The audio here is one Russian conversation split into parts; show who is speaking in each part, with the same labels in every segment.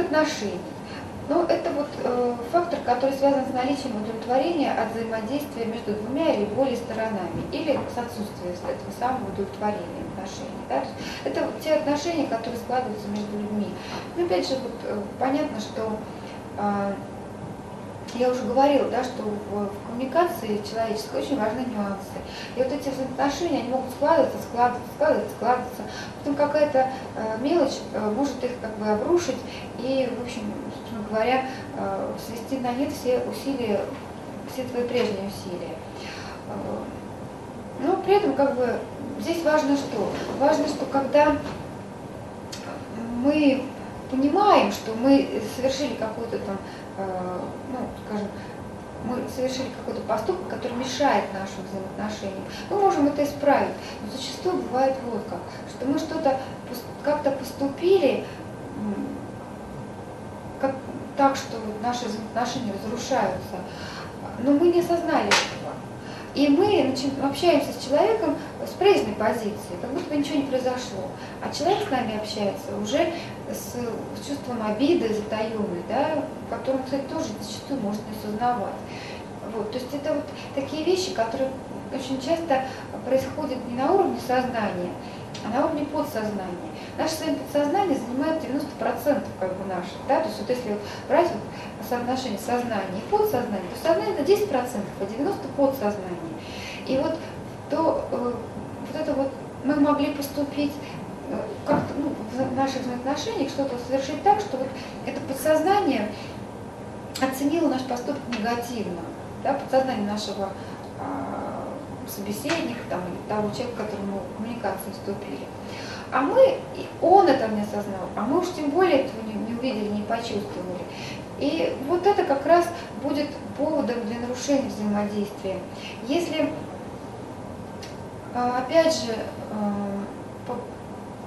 Speaker 1: отношений. Ну, это вот э, фактор, который связан с наличием удовлетворения от взаимодействия между двумя или более сторонами, или с отсутствием этого самого удовлетворения отношений. Да? Это те отношения, которые складываются между людьми. Но опять же, вот, э, понятно, что э, я уже говорила, да, что в, коммуникации человеческой очень важны нюансы. И вот эти взаимоотношения, они могут складываться, складываться, складываться, складываться. Потом какая-то э, мелочь э, может их как бы обрушить и, в общем, собственно говоря, э, свести на нет все усилия, все твои прежние усилия. Но при этом как бы здесь важно что? Важно, что когда мы понимаем, что мы совершили какую-то там ну, скажем, мы совершили какой-то поступок, который мешает нашим взаимоотношениям. Мы можем это исправить, но зачастую бывает вот как, что мы что-то как-то поступили как, так, что наши взаимоотношения разрушаются, но мы не осознали. И мы общаемся с человеком с прежней позиции, как будто бы ничего не произошло. А человек с нами общается уже с, чувством обиды затаенной, да, которую, кстати, тоже зачастую может не осознавать. Вот, то есть это вот такие вещи, которые очень часто происходят не на уровне сознания, а на уровне подсознания. Наше с вами подсознание занимает 90% как бы наше. Да? То есть вот если брать вот соотношение сознания и подсознания, то сознание это 10%, а 90% подсознание. И вот то, э, вот это вот мы могли поступить э, как-то ну, в наших взаимоотношениях что-то совершить так, что вот это подсознание оценило наш поступок негативно. Да, подсознание нашего а, собеседника там, или того человека, которому коммуникации вступили. А мы, он это не осознал, а мы уж тем более этого не, не увидели, не почувствовали. И вот это как раз будет поводом для нарушения взаимодействия. Если, а, опять же, а,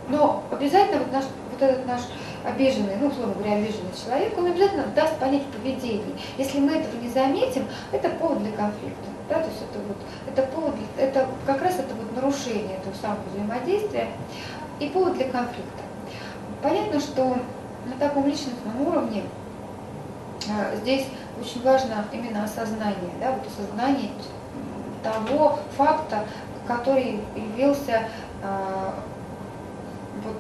Speaker 1: но обязательно вот, наш, вот этот наш обиженный, ну, условно говоря, обиженный человек, он обязательно даст понять поведение. Если мы этого не заметим, это повод для конфликта. Да, то есть это вот это повод, это как раз это вот нарушение этого самого взаимодействия и повод для конфликта. Понятно, что на таком личностном уровне а, здесь очень важно именно осознание, да, вот осознание того факта, который явился а, вот,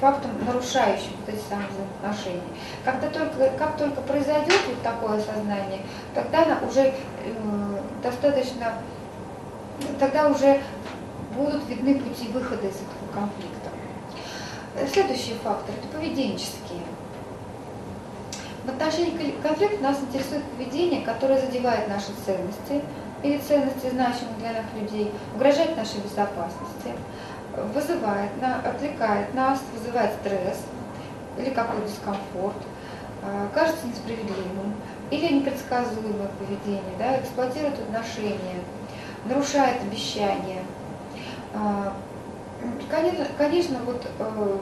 Speaker 1: фактом, нарушающим вот эти самые взаимоотношения. Когда только, как только произойдет вот такое осознание, тогда уже э, достаточно, тогда уже будут видны пути выхода из этого конфликта. Следующий фактор – это поведенческие. В отношении конфликта нас интересует поведение, которое задевает наши ценности или ценности, значимых для нас людей, угрожает нашей безопасности, вызывает, отвлекает нас, вызывает стресс или какой-то дискомфорт, а, кажется несправедливым или непредсказуемое поведение, да, эксплуатирует отношения, нарушает обещания. А, конечно, конечно вот, э,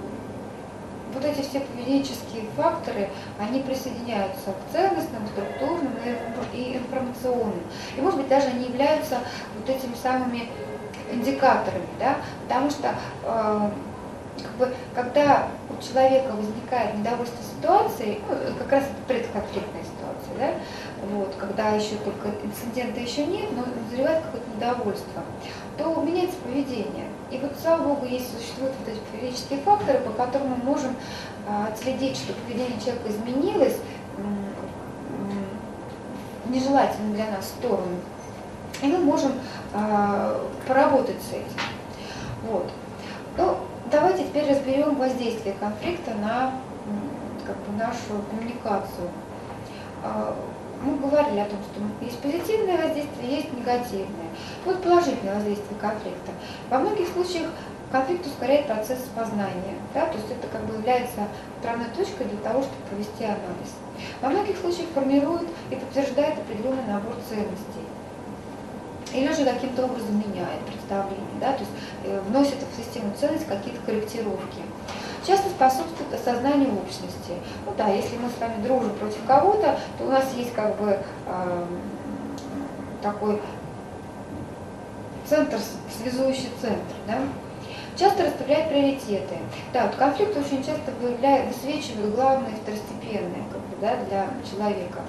Speaker 1: вот эти все поведенческие факторы, они присоединяются к ценностным, структурным и информационным. И, может быть, даже они являются вот этими самыми индикаторами, да, потому что э, как бы, когда у человека возникает недовольство ситуацией, ну, как раз это предконфликтная ситуация, да, вот, когда еще только инцидента еще нет, но назревает какое-то недовольство, то меняется поведение. И вот, слава богу, есть существуют вот эти поведенческие факторы, по которым мы можем э, отследить, что поведение человека изменилось в нежелательную для нас сторону. И мы можем э, поработать с этим. Вот. Ну, давайте теперь разберем воздействие конфликта на как бы, нашу коммуникацию. Э, мы говорили о том, что есть позитивное воздействие, есть негативное. Вот положительное воздействие конфликта. Во многих случаях конфликт ускоряет процесс познания. Да? То есть это как бы является отправной точкой для того, чтобы провести анализ. Во многих случаях формирует и подтверждает определенный набор ценностей или же каким-то образом меняет представление, да, то есть э, вносит в систему ценностей какие-то корректировки. Часто способствует осознанию общности. Ну да, если мы с вами дружим против кого-то, то у нас есть как бы э, такой центр, связующий центр, да, Часто расставляют приоритеты. Да, вот конфликт очень часто выявляет, высвечивает главное и второстепенное как бы, да, для человека.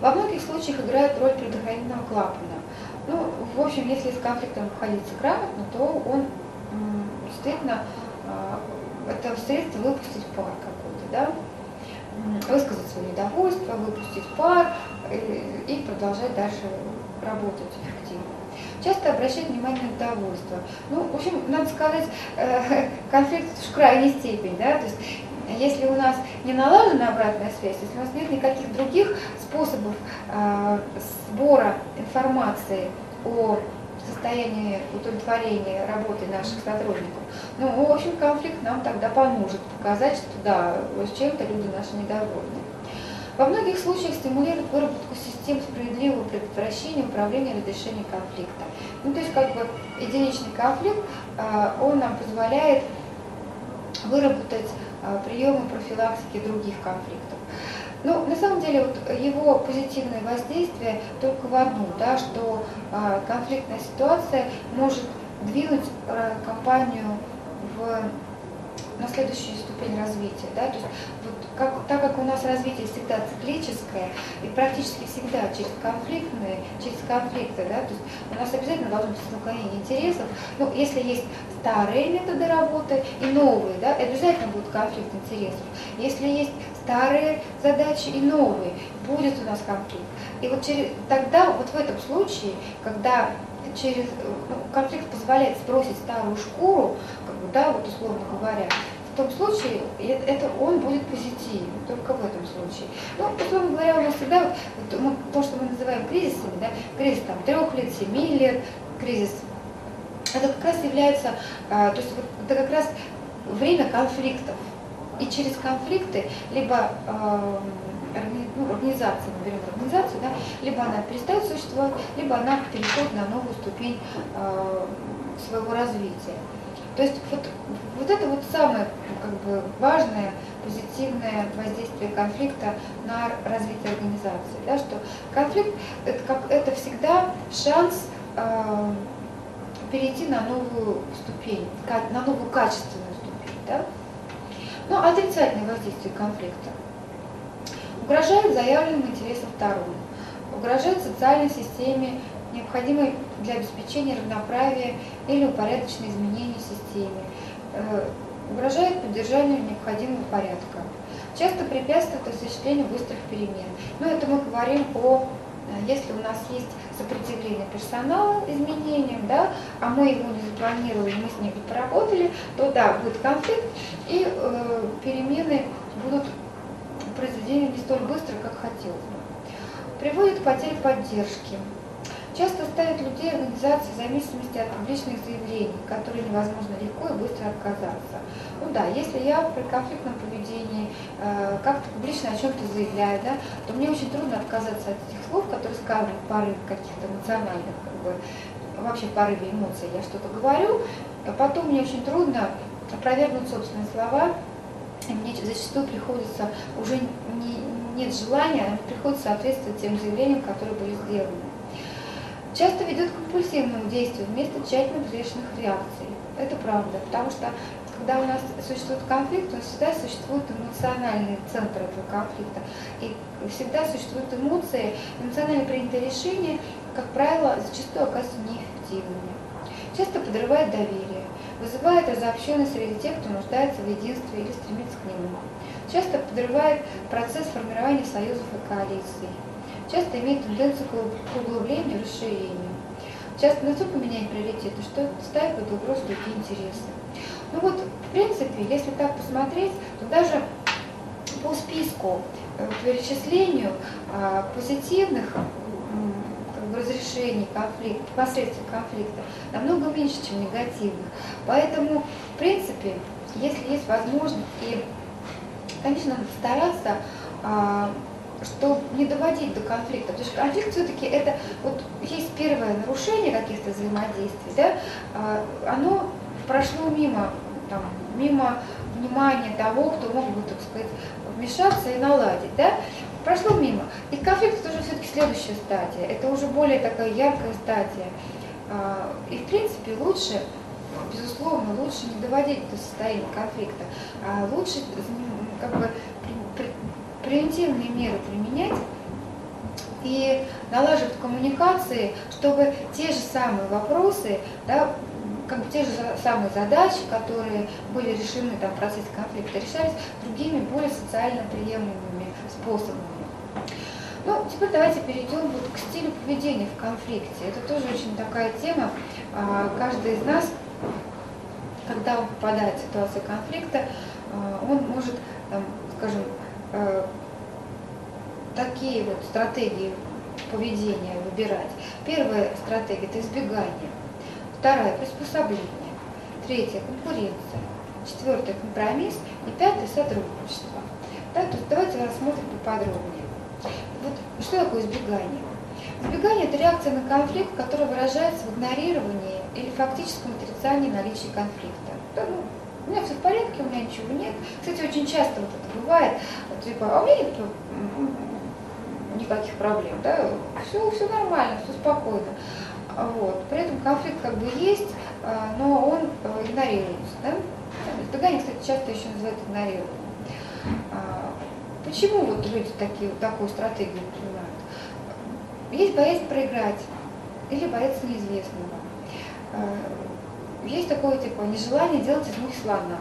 Speaker 1: Во многих случаях играет роль предохранительного клапана. Ну, в общем, если с конфликтом обходиться грамотно, то он действительно а, это средство выпустить пар какой-то, да, высказать свое недовольство, выпустить пар и, продолжать дальше работать эффективно. Часто обращать внимание на недовольство. Ну, в общем, надо сказать, э, конфликт в крайней степени, да, то есть если у нас не налажена обратная связь, если у нас нет никаких других способов э, сбора информации о состоянии удовлетворения работы наших сотрудников, ну, в общем, конфликт нам тогда поможет показать, что да, с чем-то люди наши недовольны. Во многих случаях стимулирует выработку систем справедливого предотвращения, управления и разрешения конфликта. Ну, то есть, как бы, единичный конфликт, э, он нам позволяет выработать э, приемы профилактики других конфликтов. Ну, на самом деле, вот его позитивное воздействие только в одну, да, что э, конфликтная ситуация может двинуть компанию в на следующую ступень развития. Да? То есть, вот как, так как у нас развитие всегда циклическое, и практически всегда через конфликтные, через конфликты, да, то есть у нас обязательно должно быть столкновение интересов. Ну, если есть старые методы работы и новые, да, обязательно будет конфликт интересов. Если есть старые задачи и новые, будет у нас конфликт. И вот через, тогда, вот в этом случае, когда через ну, конфликт позволяет сбросить старую шкуру, как бы, да, вот условно говоря, в том случае это он будет позитивен, только в этом случае. Ну, условно говоря, у нас всегда, вот, мы, то, что мы называем кризисами, да, кризис там трех лет, семи лет, кризис, это как раз является, а, то есть вот, это как раз время конфликтов. И через конфликты либо э, ну, организация, мы берем организацию, да, либо она перестает существовать, либо она переходит на новую ступень э, своего развития. То есть вот, вот это вот самое как бы, важное позитивное воздействие конфликта на развитие организации. Да, что конфликт это, как, это всегда шанс э, перейти на новую ступень, на новую качественную ступень. Да? Ну, отрицательное воздействие конфликта. Угрожает заявленным интересам сторон, угрожает социальной системе, необходимой для обеспечения равноправия или упорядоченной изменения системы, э, угрожает поддержанию необходимого порядка, часто препятствует осуществлению быстрых перемен. Но это мы говорим о э, если у нас есть сопротивление персонала изменениям, да, а мы его не запланировали, мы с ним не поработали, то да, будет конфликт, и э, перемены будут произведения не столь быстро, как хотелось бы. Приводит к потере поддержки. Часто ставят людей организации в зависимости от публичных заявлений, которые невозможно легко и быстро отказаться. Ну да, если я при конфликтном поведении э, как-то публично о чем-то заявляю, да, то мне очень трудно отказаться от этих слов, которые сказаны порыве каких-то эмоциональных, как бы, вообще в эмоций я что-то говорю, а потом мне очень трудно опровергнуть собственные слова, и мне зачастую приходится, уже не, нет желания, а приходится соответствовать тем заявлениям, которые были сделаны. Часто ведет к компульсивному действию вместо тщательно взвешенных реакций. Это правда, потому что когда у нас существует конфликт, то всегда существует эмоциональный центр этого конфликта. И всегда существуют эмоции, эмоционально принятые решения, как правило, зачастую оказываются неэффективными. Часто подрывает доверие вызывает разобщенность среди тех, кто нуждается в единстве или стремится к нему. Часто подрывает процесс формирования союзов и коалиций. Часто имеет тенденцию к углублению расширению. Часто настолько меняет приоритеты, что ставит под угрозу другие интересы. Ну вот, в принципе, если так посмотреть, то даже по списку э, перечислению а, позитивных разрешении конфликта, последствий конфликта намного меньше, чем негативных. Поэтому, в принципе, если есть возможность, и, конечно, надо стараться, а, чтобы не доводить до конфликта. Потому что конфликт все-таки это, вот есть первое нарушение каких-то взаимодействий, да, а, оно прошло мимо, там, мимо внимания того, кто мог бы, так сказать, вмешаться и наладить, да, прошло мимо. И конфликт это уже все-таки следующая стадия, это уже более такая яркая стадия. А, и в принципе лучше безусловно, лучше не доводить до состояния конфликта, а лучше как бы превентивные меры применять и налаживать коммуникации, чтобы те же самые вопросы, да, как бы те же самые задачи, которые были решены там, в процессе конфликта, решались другими, более социально приемлемыми способами. Ну, теперь давайте перейдем вот к стилю поведения в конфликте. Это тоже очень такая тема. А, каждый из нас, когда он попадает в ситуацию конфликта, а, он может, там, скажем, такие вот стратегии поведения выбирать. Первая стратегия – это избегание. Вторая – приспособление. Третья – конкуренция. Четвертая – компромисс. И пятая – сотрудничество. Да, то давайте рассмотрим поподробнее. Вот что такое избегание? Избегание – это реакция на конфликт, которая выражается в игнорировании или фактическом отрицании наличия конфликта. Да, ну, у меня все в порядке, у меня ничего нет. Кстати, очень часто вот это бывает, типа, а у меня нет никаких проблем, да, все, все нормально, все спокойно. Вот. При этом конфликт как бы есть, а, но он э, игнорируется. Да? Избегание, кстати, часто еще называют игнорированием. А, почему вот люди такие, такую стратегию принимают? Есть боязнь проиграть или бояться неизвестного. Есть такое типа нежелание делать из мухи слона,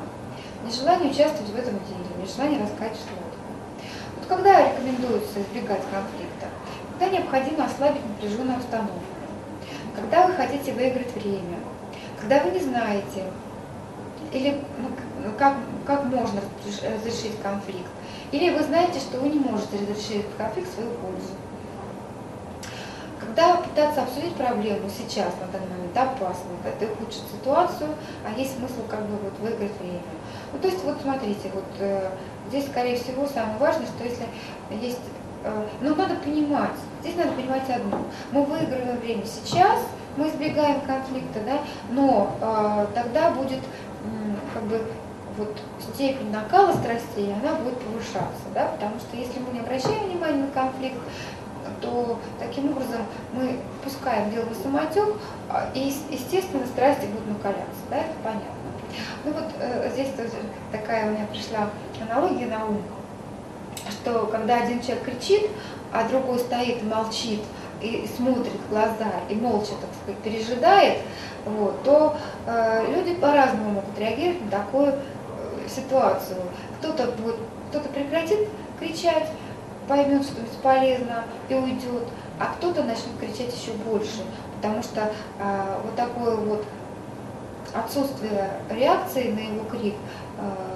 Speaker 1: нежелание участвовать в этом деле, нежелание раскачивать лодку. Вот когда рекомендуется избегать конфликта? Когда необходимо ослабить напряженную обстановку, когда вы хотите выиграть время, когда вы не знаете, или ну, как, как можно разрешить конфликт, или вы знаете, что вы не можете разрешить конфликт в свою пользу. Когда пытаться обсудить проблему сейчас, на данный момент, опасно, это ухудшит ситуацию, а есть смысл как бы вот выиграть время. Ну, то есть вот смотрите, вот э, здесь, скорее всего, самое важное, что если есть, э, ну, надо понимать, здесь надо понимать одно, мы выигрываем время сейчас, мы избегаем конфликта, да, но э, тогда будет э, как бы вот степень накала страстей, она будет повышаться, да, потому что если мы не обращаем внимания на конфликт, то таким образом мы пускаем дело на самотек, а, и, естественно, страсти будут накаляться, да, это понятно. Ну вот э, здесь тоже такая у меня пришла аналогия на ум, что когда один человек кричит, а другой стоит и молчит, и смотрит в глаза, и молча, так сказать, пережидает, вот, то э, люди по-разному могут реагировать на такую э, ситуацию. Кто-то будет, кто-то прекратит кричать, поймет, что бесполезно и уйдет, а кто-то начнет кричать еще больше, потому что э, вот такое вот отсутствие реакции на его крик э,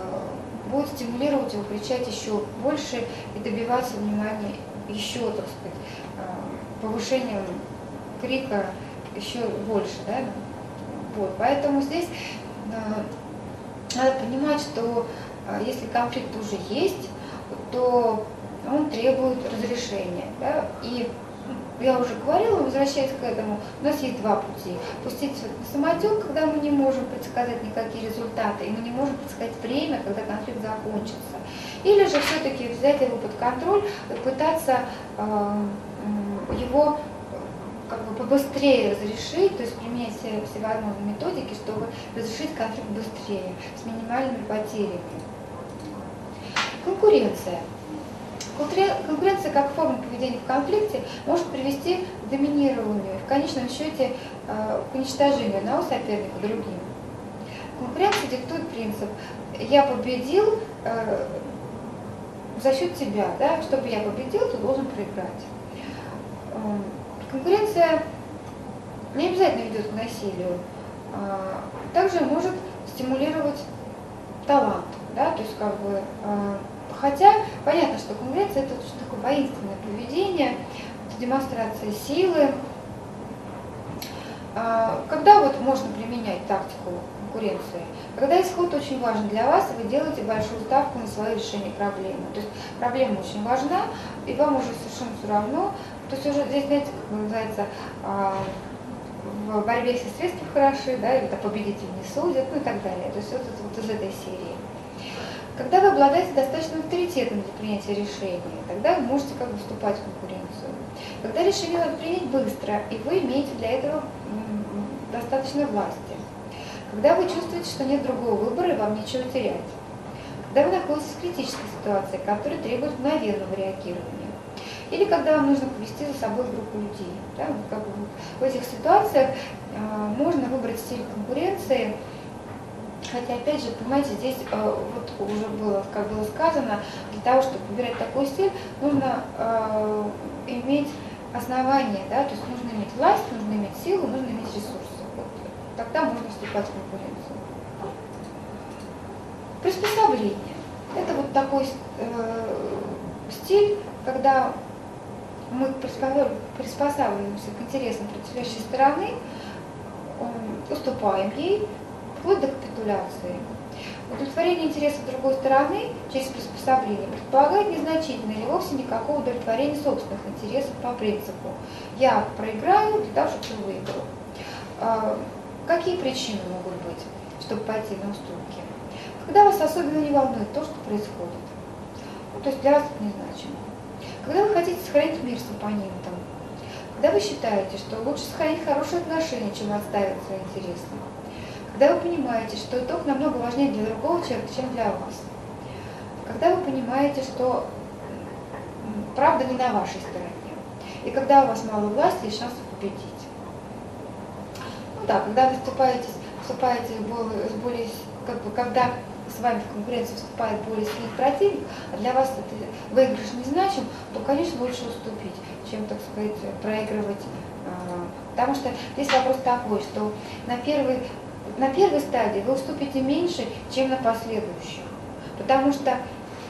Speaker 1: будет стимулировать его кричать еще больше и добиваться внимания еще, так сказать, э, повышением крика еще больше, да? Вот, поэтому здесь э, надо понимать, что э, если конфликт уже есть, то он требует разрешения. Да? И я уже говорила, возвращаясь к этому, у нас есть два пути. Пустить самотек, когда мы не можем предсказать никакие результаты, и мы не можем предсказать время, когда конфликт закончится. Или же все-таки взять его под контроль и пытаться э, его как бы побыстрее разрешить, то есть применять все всевозможные методики, чтобы разрешить конфликт быстрее, с минимальными потерями. Конкуренция. Конкуренция как форма поведения в конфликте может привести к доминированию в конечном счете э, к уничтожению одного соперника другим. Конкуренция диктует принцип «я победил э, за счет тебя, да? чтобы я победил, ты должен проиграть». Эм, конкуренция не обязательно ведет к насилию, а также может стимулировать талант, да? то есть как бы э, Хотя понятно, что конкуренция это очень такое воинственное поведение, это демонстрация силы. А, когда вот можно применять тактику конкуренции? Когда исход очень важен для вас, вы делаете большую ставку на свое решение проблемы. То есть проблема очень важна, и вам уже совершенно все равно. То есть уже здесь, знаете, как называется, а, в борьбе все средства хороши, да, или победитель не судят, ну и так далее. То есть вот, вот из этой серии. Когда вы обладаете достаточным авторитетом для принятия решения, тогда вы можете как бы вступать в конкуренцию. Когда решение надо принять быстро, и вы имеете для этого достаточно власти. когда вы чувствуете, что нет другого выбора и вам нечего терять, когда вы находитесь в критической ситуации, которая требует мгновенного реагирования, или когда вам нужно повести за собой группу людей. Да? Как бы в этих ситуациях э, можно выбрать стиль конкуренции, Хотя, опять же, понимаете, здесь э, вот уже было, как было сказано, для того, чтобы выбирать такой стиль, нужно э, иметь основание, да, то есть нужно иметь власть, нужно иметь силу, нужно иметь ресурсы. Вот, тогда можно вступать в конкуренцию. Приспособление. Это вот такой э, стиль, когда мы приспосабливаемся к интересам противоположной стороны, уступаем ей, вплоть до капитуляции. Удовлетворение интересов другой стороны через приспособление предполагает незначительное или вовсе никакого удовлетворения собственных интересов по принципу «я проиграю для того, чтобы выиграл». А, какие причины могут быть, чтобы пойти на уступки? Когда вас особенно не волнует то, что происходит. Ну, то есть для вас это незначимо. Когда вы хотите сохранить мир с оппонентом. Когда вы считаете, что лучше сохранить хорошие отношения, чем отстаивать свои интересы когда вы понимаете, что итог намного важнее для другого человека, чем для вас. Когда вы понимаете, что правда не на вашей стороне. И когда у вас мало власти и шансов победить. Ну да, когда вы вступаете, вступаете с более, как бы, когда с вами в конкуренцию вступает более сильный противник, а для вас это выигрыш не значим, то, конечно, лучше уступить, чем, так сказать, проигрывать. А, потому что здесь вопрос такой, что на первый на первой стадии вы уступите меньше, чем на последующих. Потому что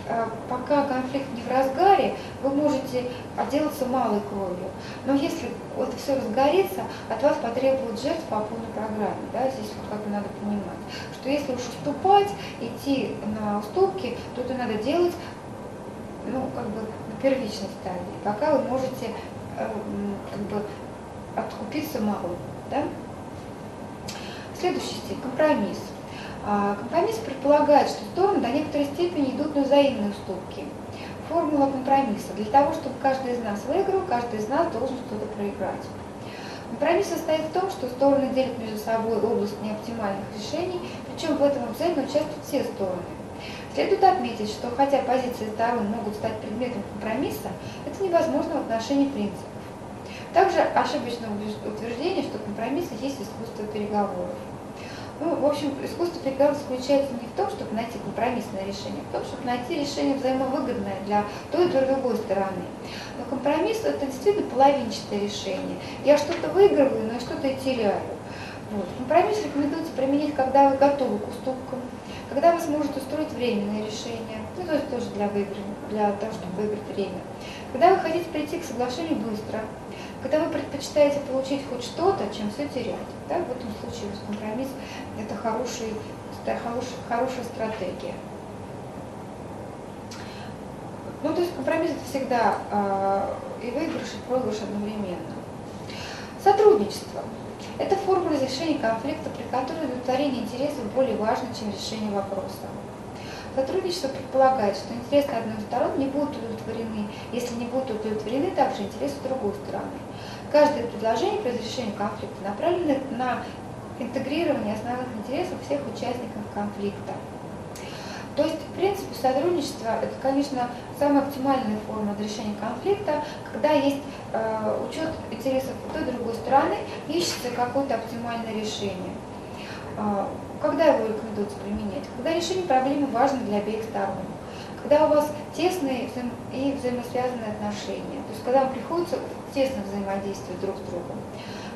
Speaker 1: э, пока конфликт не в разгаре, вы можете отделаться малой кровью. Но если это все разгорится, от вас потребуют жертв по полной программе. Да? Здесь вот как надо понимать, что если уж уступать, идти на уступки, то это надо делать ну, как бы на первичной стадии, пока вы можете э, как бы откупиться малым. Да? Следующий стиль – компромисс. А, компромисс предполагает, что стороны до некоторой степени идут на взаимные уступки. Формула компромисса. Для того, чтобы каждый из нас выиграл, каждый из нас должен что-то проиграть. Компромисс состоит в том, что стороны делят между собой область неоптимальных решений, причем в этом обязательно участвуют все стороны. Следует отметить, что хотя позиции сторон могут стать предметом компромисса, это невозможно в отношении принципов. Также ошибочное утверждение, что компромиссы есть искусство переговоров. Ну, в общем, искусство переговоров заключается не в том, чтобы найти компромиссное решение, а в том, чтобы найти решение взаимовыгодное для той и другой стороны. Но компромисс – это действительно половинчатое решение. Я что-то выигрываю, но я что-то и теряю. Вот. Компромисс рекомендуется применить, когда вы готовы к уступкам, когда вас может устроить временное решение, ну, то есть тоже для, выиграния, для того, чтобы выиграть время. Когда вы хотите прийти к соглашению быстро, когда вы предпочитаете получить хоть что-то, чем все терять. Да? В этом случае компромисс – это хороший, хороший, хорошая стратегия. Ну, то есть компромисс – это всегда э, и выигрыш, и проигрыш одновременно. Сотрудничество. Это форма разрешения конфликта, при которой удовлетворение интересов более важно, чем решение вопроса. Сотрудничество предполагает, что интересы одной из сторон не будут удовлетворены, если не будут удовлетворены также интересы другой стороны. Каждое предложение по разрешению конфликта направлено на интегрирование основных интересов всех участников конфликта. То есть, в принципе, сотрудничество – это, конечно, самая оптимальная форма разрешения конфликта, когда есть э, учет интересов той и другой стороны, ищется какое-то оптимальное решение. Когда его рекомендуется применять? Когда решение проблемы важно для обеих сторон. Когда у вас тесные и взаимосвязанные отношения. То есть когда вам приходится тесно взаимодействовать друг с другом.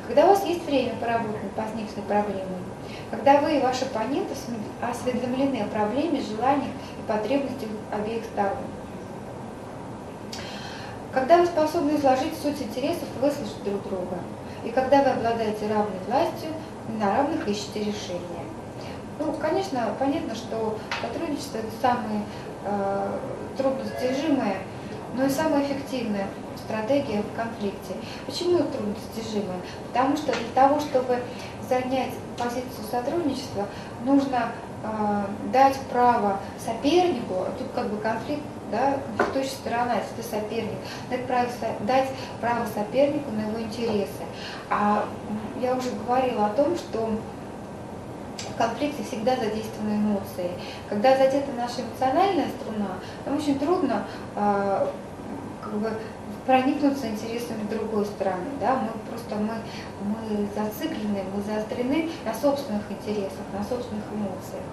Speaker 1: Когда у вас есть время поработать над возникшей проблемой. Когда вы и ваш оппонент осведомлены о проблеме, желаниях и потребностях обеих сторон. Когда вы способны изложить суть интересов и выслушать друг друга. И когда вы обладаете равной властью, на равных ищете решения. Ну, конечно, понятно, что сотрудничество – это самое э, труднодостижимое, но и самое эффективное стратегия в конфликте. Почему это труднодостижимое? Потому что для того, чтобы занять позицию сотрудничества, нужно э, дать право сопернику, а тут как бы конфликт, да, конфликтующая сторона, если ты соперник, дать право, дать право сопернику на его интересы. А я уже говорила о том, что конфликте всегда задействованы эмоции. Когда задета наша эмоциональная струна, нам очень трудно э, как бы, проникнуться интересами другой стороны. Да? Мы просто мы, мы зациклены, мы заострены на собственных интересах, на собственных эмоциях.